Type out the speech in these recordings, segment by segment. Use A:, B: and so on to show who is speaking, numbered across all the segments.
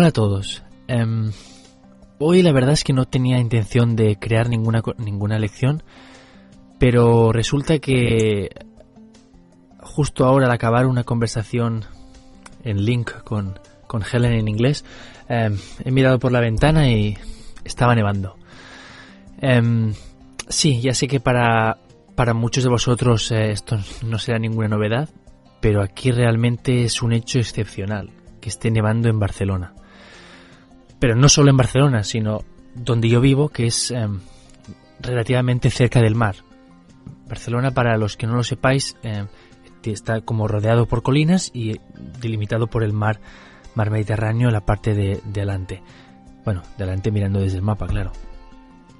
A: Hola a todos. Em, hoy la verdad es que no tenía intención de crear ninguna, ninguna lección, pero resulta que justo ahora al acabar una conversación en link con, con Helen en inglés, em, he mirado por la ventana y estaba nevando. Em, sí, ya sé que para, para muchos de vosotros eh, esto no será ninguna novedad, pero aquí realmente es un hecho excepcional que esté nevando en Barcelona. Pero no solo en Barcelona, sino donde yo vivo, que es em, relativamente cerca del mar. Barcelona, para los que no lo sepáis, em, está como rodeado por colinas y delimitado por el mar, mar Mediterráneo la parte de, delante. Bueno, delante mirando desde el mapa, claro.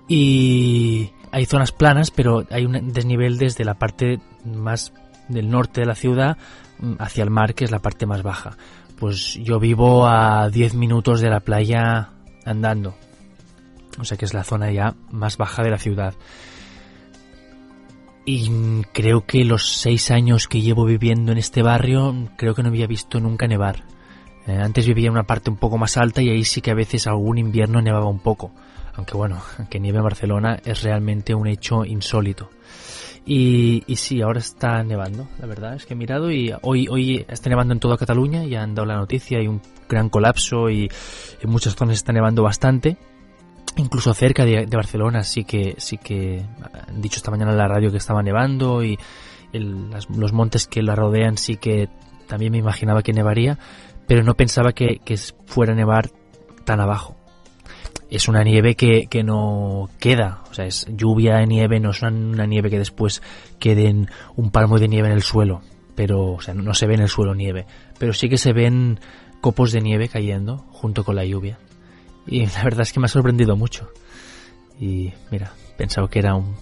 A: Y hay zonas planas, pero hay un desnivel desde la parte más del norte de la ciudad mm, hacia el mar, que es la parte más baja. Pues yo vivo a 10 minutos de la playa andando. O sea que es la zona ya más baja de la ciudad. Y creo que los 6 años que llevo viviendo en este barrio, creo que no había visto nunca nevar. Eh, antes vivía en una parte un poco más alta y ahí sí que a veces algún invierno nevaba un poco. Aunque bueno, que nieve en Barcelona es realmente un hecho insólito. Y, y, sí, ahora está nevando, la verdad es que he mirado y hoy, hoy está nevando en toda Cataluña, ya han dado la noticia, hay un gran colapso y en muchas zonas está nevando bastante. Incluso cerca de, Barcelona sí que, sí que han dicho esta mañana en la radio que estaba nevando y los montes que la rodean sí que también me imaginaba que nevaría, pero no pensaba que, que fuera a nevar tan abajo es una nieve que, que, no queda, o sea, es lluvia de nieve, no es una, nieve que después quede en un palmo de nieve en el suelo, pero, o sea, no, se ve en el suelo nieve, pero sí que se ven copos de nieve cayendo junto con la lluvia. Y la verdad es que me ha sorprendido mucho. Y mira, pensaba que era un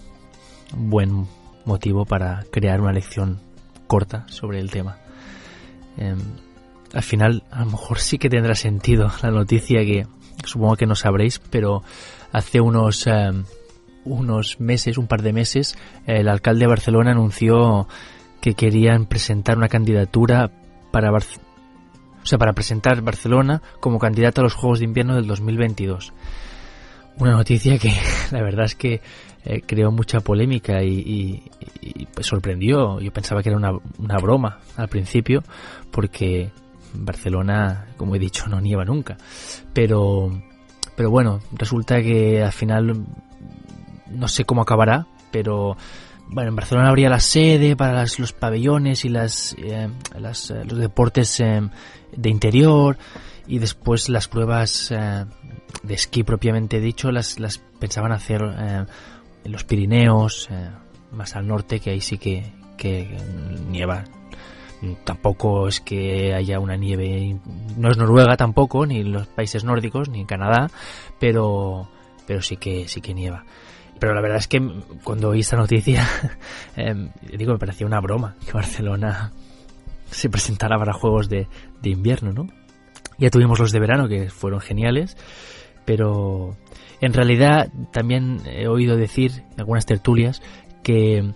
A: buen motivo para crear una lección corta sobre el tema. Em, al final, a lo mejor sí que tendrá sentido la noticia que supongo que no sabréis, pero hace unos, eh, unos meses, un par de meses, el alcalde de Barcelona anunció que querían presentar una candidatura para o sea, para presentar Barcelona como candidato a los Juegos de Invierno del 2022. Una noticia que la verdad es que eh, creó mucha polémica y, pues sorprendió. Yo pensaba que era una, una broma al principio porque Barcelona, como he dicho, no nieva nunca. Pero, pero bueno, resulta que al final no sé cómo acabará, pero bueno, en Barcelona habría la sede para los pabellones y las, eh, eh, los deportes eh, de interior y después las pruebas de esquí propiamente dicho las, las pensaban hacer en los Pirineos, más al norte, que ahí sí que, que nieva tampoco es que haya una nieve, no es Noruega tampoco, ni los países nórdicos, ni Canadá, pero, pero sí que, sí que nieva. Pero la verdad es que cuando oí esta noticia, em, digo, me parecía una broma que Barcelona se presentara para juegos de, de invierno, ¿no? Ya tuvimos los de verano que fueron geniales, pero en realidad también he oído decir en algunas tertulias que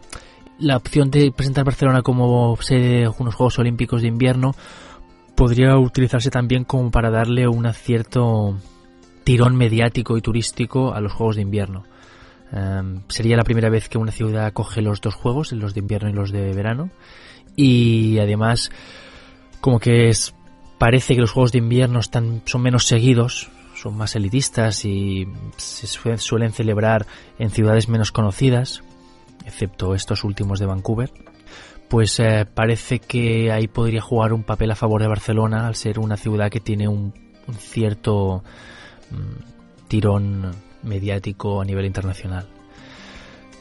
A: la opción de presentar Barcelona como sede de unos Juegos Olímpicos de invierno podría utilizarse también como para darle un cierto tirón mediático y turístico a los Juegos de invierno. Em, sería la primera vez que una ciudad coge los dos juegos, los de invierno y los de verano. Y además, como que es, parece que los Juegos de invierno están, son menos seguidos, son más elitistas y se suelen celebrar en ciudades menos conocidas, excepto estos últimos de Vancouver, pues eh, parece que ahí podría jugar un papel a favor de Barcelona al ser una ciudad que tiene un, cierto mm, tirón mediático a nivel internacional.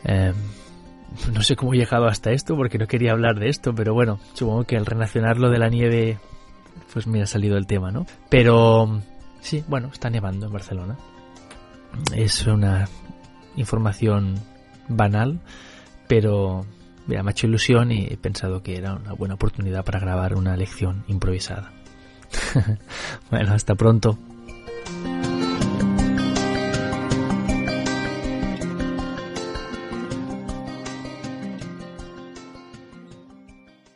A: Em, no sé cómo he llegado hasta esto porque no quería hablar de esto, pero bueno, supongo que al relacionarlo de la nieve, pues me ha salido el tema, ¿no? Pero sí, bueno, está nevando en Barcelona. Es una información banal, pero me ha hecho ilusión y he pensado que era una buena oportunidad para grabar una lección improvisada. bueno, hasta pronto.